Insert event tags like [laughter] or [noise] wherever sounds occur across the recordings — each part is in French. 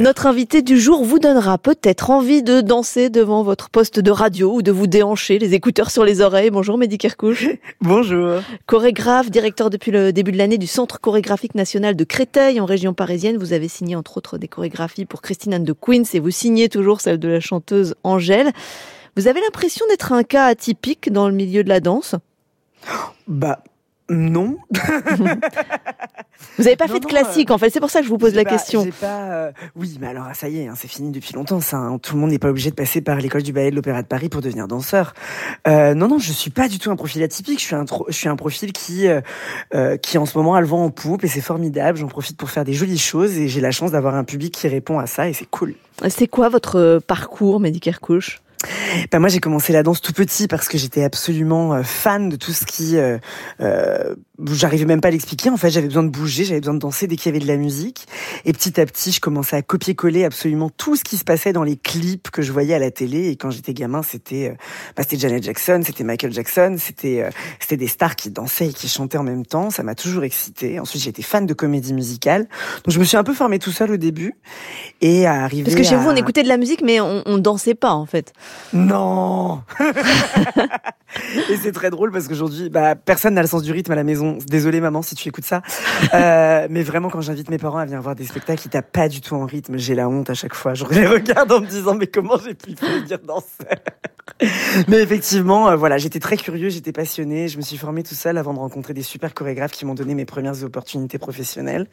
Notre invité du jour vous donnera peut-être envie de danser devant votre poste de radio ou de vous déhancher, les écouteurs sur les oreilles. Bonjour Mehdi Kerkouche. [laughs] Bonjour. Chorégraphe, directeur depuis le début de l'année du Centre chorégraphique national de Créteil en région parisienne. Vous avez signé entre autres des chorégraphies pour Christine Anne de Queens et vous signez toujours celle de la chanteuse Angèle. Vous avez l'impression d'être un cas atypique dans le milieu de la danse? Bah non. vous n'avez pas fait de classique, en fait. C'est pour ça que je vous pose la question. Pas, euh, Oui, mais alors ça y est, hein, c'est fini depuis longtemps. Ça, hein. Tout le monde n'est pas obligé de passer par l'école du ballet de l'Opéra de Paris pour devenir danseur. Euh, non, non, je suis pas du tout un profil atypique. Je suis un, je suis un profil qui, euh, qui en ce moment a le vent en poupe et c'est formidable. J'en profite pour faire des jolies choses et j'ai la chance d'avoir un public qui répond à ça et c'est cool. C'est quoi votre parcours, médical Couche? Ben moi j'ai commencé la danse tout petit parce que j'étais absolument euh, fan de tout ce qui euh, euh, j'arrivais même pas à l'expliquer en fait j'avais besoin de bouger j'avais besoin de danser dès qu'il y avait de la musique. Et petit à petit je commençais à copier-coller absolument tout ce qui se passait dans les clips que je voyais à la télé. Et quand j'étais gamin c'était bah, c'était Janet Jackson c'était Michael Jackson c'était c'était des stars qui dansaient et qui chantaient en même temps. Ça m'a toujours excité. Ensuite j'étais fan de comédie musicale. Donc je me suis un peu formée tout seul au début. Et à arriver parce que chez vous on écoutait de la musique mais on, on dansait pas en fait. Non [laughs] Et c'est très drôle parce qu'aujourd'hui, bah, personne n'a le sens du rythme à la maison. Désolée maman si tu écoutes ça. Euh, mais vraiment, quand j'invite mes parents à venir voir des spectacles qui tapent pas du tout en rythme, j'ai la honte à chaque fois. Je les regarde en me disant mais comment j'ai pu dire danser Mais effectivement, euh, voilà, j'étais très curieux, j'étais passionné. Je me suis formée tout seul avant de rencontrer des super chorégraphes qui m'ont donné mes premières opportunités professionnelles.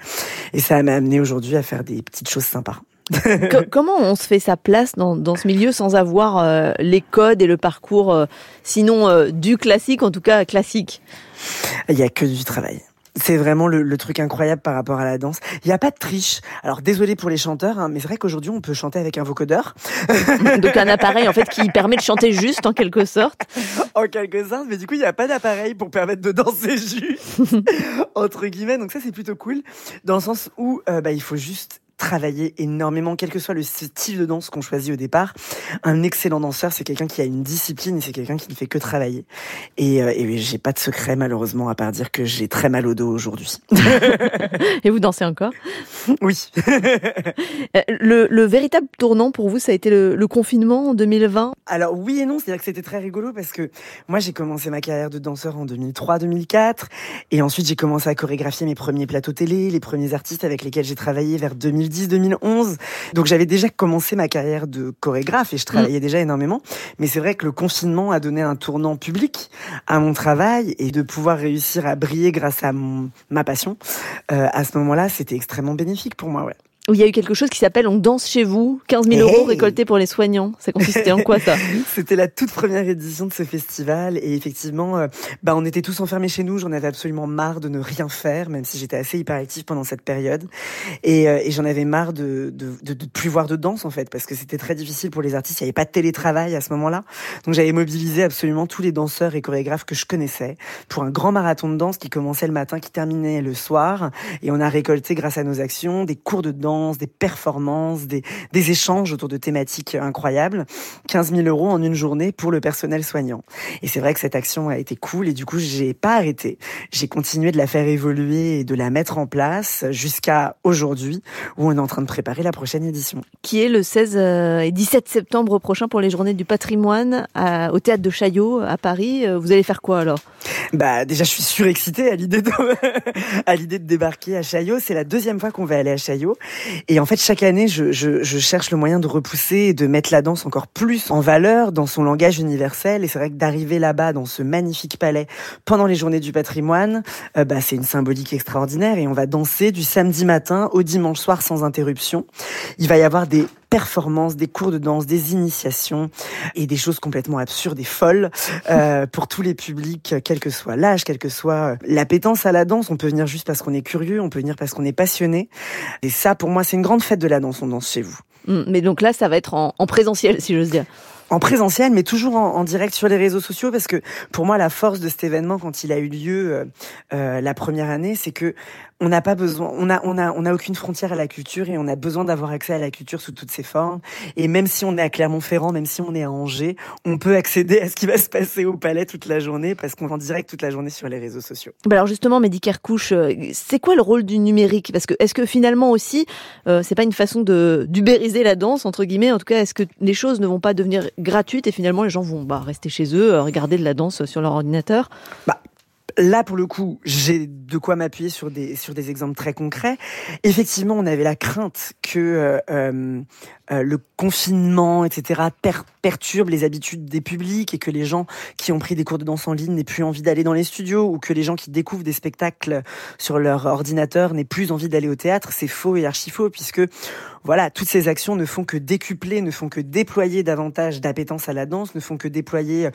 Et ça m'a amené aujourd'hui à faire des petites choses sympas. [laughs] comment on se fait sa place dans, dans ce milieu sans avoir euh, les codes et le parcours, euh, sinon euh, du classique, en tout cas classique? Il n'y a que du travail. C'est vraiment le, truc incroyable par rapport à la danse. Il n'y a pas de triche. Alors désolé pour les chanteurs, hein, mais c'est vrai qu'aujourd'hui on peut chanter avec un vocodeur. [laughs] Donc un appareil en fait qui permet de chanter juste en quelque sorte. [laughs] En quelque sorte, mais du coup il n'y a pas d'appareil pour permettre de danser juste entre guillemets. Donc ça c'est plutôt cool dans le sens où bah, il faut juste travailler énormément, quel que soit le style de danse qu'on choisit au départ. Un excellent danseur, c'est quelqu'un qui a une discipline et c'est quelqu'un qui ne fait que travailler. Et, euh, et j'ai pas de secret malheureusement à part dire que j'ai très mal au dos aujourd'hui. [laughs] et vous dansez encore? [laughs] Oui. Euh, le, le, véritable tournant pour vous, ça a été le, le confinement en 2020 Alors oui et non, c'est-à-dire que c'était très rigolo parce que moi j'ai commencé ma carrière de danseur en 2003-2004 et ensuite j'ai commencé à chorégraphier mes premiers plateaux télé, les premiers artistes avec lesquels j'ai travaillé vers 2000 2010-2011. Donc j'avais déjà commencé ma carrière de chorégraphe et je travaillais mm. déjà énormément. Mais c'est vrai que le confinement a donné un tournant public à mon travail et de pouvoir réussir à briller grâce à ma passion. Euh, à ce moment-là, c'était extrêmement bénéfique pour moi. Ouais où il y a eu quelque chose qui s'appelle On danse chez vous, 15 000 euros récoltés pour les soignants. Ça consistait en quoi ça? [laughs] C'était la toute première édition de ce festival et effectivement, euh, bah on était tous enfermés chez nous. J'en avais absolument marre de ne rien faire, même si j'étais assez hyperactive pendant cette période. Et, euh, et j'en avais marre de, de, de, de, plus voir de danse en fait, parce que c'était très difficile pour les artistes. Il n'y avait pas de télétravail à ce moment-là, donc j'avais mobilisé absolument tous les danseurs et chorégraphes que je connaissais pour un grand marathon de danse qui commençait le matin, qui terminait le soir. Et on a récolté grâce à nos actions des cours de danse des performances, des, des échanges autour de thématiques incroyables. 15 000 euros en une journée pour le personnel soignant. Et c'est vrai que cette action a été cool et du coup, j'ai pas arrêté. J'ai continué de la faire évoluer et de la mettre en place jusqu'à aujourd'hui où on est en train de préparer la prochaine édition. Qui est le 16 euh, et 17 septembre prochain pour les journées du patrimoine au théâtre de Chaillot à Paris. Euh, vous allez faire quoi alors? Bah déjà, je suis surexcitée à l'idée de [laughs] à l'idée de débarquer à Chaillot. C'est la deuxième fois qu'on va aller à Chaillot et en fait, chaque année, je, je, je, cherche le moyen de repousser et de mettre la danse encore plus en valeur dans son langage universel. Et c'est vrai que d'arriver là-bas, dans ce magnifique palais, pendant les journées du patrimoine, euh, bah, c'est une symbolique extraordinaire. Et on va danser du samedi matin au dimanche soir sans interruption. Il va y avoir des performances, des cours de danse, des initiations et des choses complètement absurdes et folles euh, [laughs] pour tous les publics, quel que soit l'âge, quel que soit euh, l'appétence à la danse. On peut venir juste parce qu'on est curieux, on peut venir parce qu'on est passionné. Et ça, pour moi, c'est une grande fête de la danse. On danse chez vous. Hum, mais donc là, ça va être en, en présentiel, si j'ose dire. En présentiel, mais toujours en, direct sur les réseaux sociaux, parce que pour moi, la force de cet événement, quand il a eu lieu euh, euh, la première année, c'est que on n'a pas besoin, on a, on a, on a aucune frontière à la culture et on a besoin d'avoir accès à la culture sous toutes ses formes. Et même si on est à Clermont-Ferrand, même si on est à Angers, on peut accéder à ce qui va se passer au Palais toute la journée parce qu'on est en direct toute la journée sur les réseaux sociaux. Bah alors justement, Medicare Couche, euh, c'est quoi le rôle du numérique? Parce que est-ce que finalement aussi, euh, c'est pas une façon de d'ubériser la danse entre guillemets? En tout cas, est-ce que les choses ne vont pas devenir gratuites et finalement les gens vont bah, rester chez eux, euh, regarder de la danse sur leur ordinateur bah, Là, pour le coup, j'ai de quoi m'appuyer sur des sur des exemples très concrets. Effectivement, on avait la crainte que euh, euh, le confinement, etc., perturbe les habitudes des publics et que les gens qui ont pris des cours de danse en ligne n'aient plus envie d'aller dans les studios ou que les gens qui découvrent des spectacles sur leur ordinateur n'aient plus envie d'aller au théâtre. C'est faux et archi faux puisque voilà, toutes ces actions ne font que décupler, ne font que déployer davantage d'appétence à la danse, ne font que déployer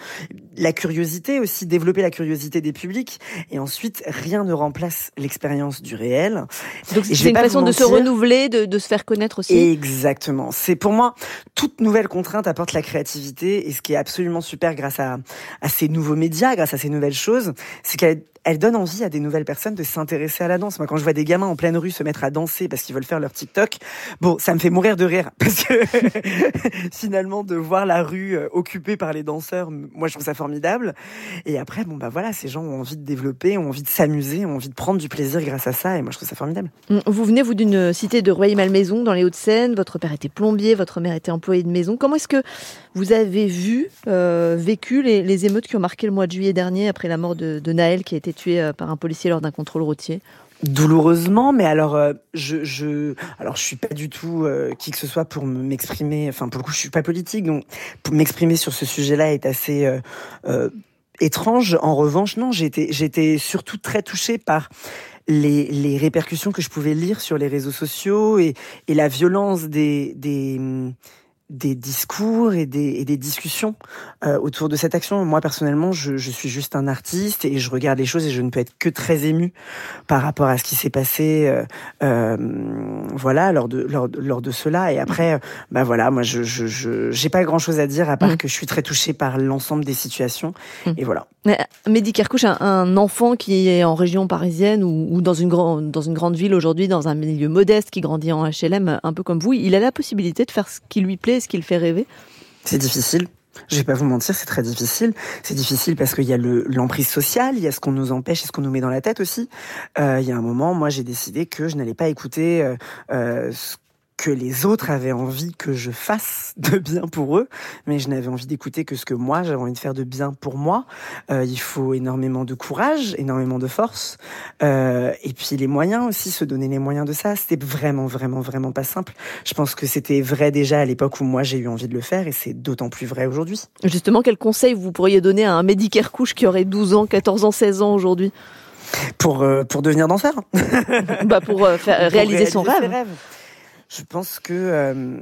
la curiosité aussi, développer la curiosité des publics et ensuite, rien ne remplace l'expérience du réel. Donc c'est une façon de se renouveler, de, de, se faire connaître aussi. Exactement. C'est pour moi toute nouvelle contrainte apporte la créativité et ce qui est absolument super grâce à, à ces nouveaux médias, grâce à ces nouvelles choses, c'est qu'elle elle donne envie à des nouvelles personnes de s'intéresser à la danse. Moi, quand je vois des gamins en pleine rue se mettre à danser parce qu'ils veulent faire leur TikTok, bon, ça me fait mourir de rire parce que [laughs] finalement, de voir la rue euh, occupée par les danseurs, moi, je trouve ça formidable. Et après, bon, bah voilà, ces gens ont envie de développer, ont envie de s'amuser, ont envie de prendre du plaisir grâce à ça. Et moi, je trouve ça formidable. Hum, vous venez, vous, d'une cité de Rueil-Malmaison, dans les Hauts-de-Seine. Votre père était plombier, votre mère était employée de maison. Comment est-ce que vous avez vu, euh, vécu les, les, émeutes qui ont marqué le mois de juillet dernier après la mort de, de Naël qui a été tué euh, par un policier lors d'un contrôle routier? Douloureusement mais alors euh, je je alors je suis pas du tout euh, qui que ce soit pour m'exprimer enfin pour le coup je suis pas politique donc pour m'exprimer sur ce sujet-là est assez étrange. En revanche non j'étais j'étais surtout très touchée par les, les répercussions que je pouvais lire sur les réseaux sociaux et, et la violence des, des des discours et des, et des discussions euh, autour de cette action. Moi personnellement, je, je, suis juste un artiste et je regarde les choses et je ne peux être que très ému par rapport à ce qui s'est passé, euh, euh, voilà, lors de lors, lors de cela. Et après, bah voilà, moi je je j'ai pas grand chose à dire à part mmh. que je suis très touchée par l'ensemble des situations mmh. et voilà. Mehdi Kerkouche, un, un, enfant qui est en région parisienne ou, ou dans une grande dans une grande ville aujourd'hui, dans un milieu modeste, qui grandit en HLM, un peu comme vous, il a la possibilité de faire ce qui lui plaît ce qu'il fait rêver C'est difficile. Je vais pas vous mentir, c'est très difficile. C'est difficile parce qu'il y a l'emprise sociale, il y a ce qu'on nous empêche et ce qu'on nous met dans la tête aussi. Euh, il y a un moment, moi, j'ai décidé que je n'allais pas écouter euh, euh ce que les autres avaient envie que je fasse de bien pour eux, mais je n'avais envie d'écouter que ce que moi j'avais envie de faire de bien pour moi. Euh, il faut énormément de courage, énormément de force, euh, et puis les moyens aussi, se donner les moyens de ça. C'était vraiment, vraiment, vraiment pas simple. Je pense que c'était vrai déjà à l'époque où moi j'ai eu envie de le faire, et c'est d'autant plus vrai aujourd'hui. Justement, quel conseil vous pourriez donner à un médicaire couche qui aurait 12 ans, 14 ans, 16 ans aujourd'hui? Pour euh, pour devenir danseur bah pour, faire, réaliser, son rêve. Je pense que euh,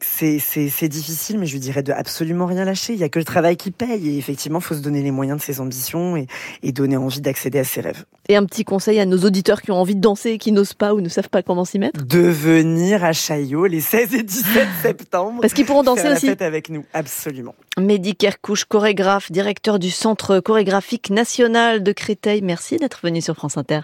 c'est difficile, mais je lui dirais de absolument rien lâcher. Il y a que le travail qui paye. Et effectivement, il faut se donner les moyens de ses ambitions et, et donner envie d'accéder à ses rêves. Et un petit conseil à nos auditeurs qui ont envie de danser et qui n'osent pas ou ne savent pas comment s'y mettre? De venir à Chaillot les 16 et 17 [laughs] septembre. Parce qu'ils pourront danser faire aussi. La fête avec nous, absolument. Mehdi Kerkouche, chorégraphe, directeur du Centre chorégraphique national de Créteil. Merci d'être venu sur France Inter.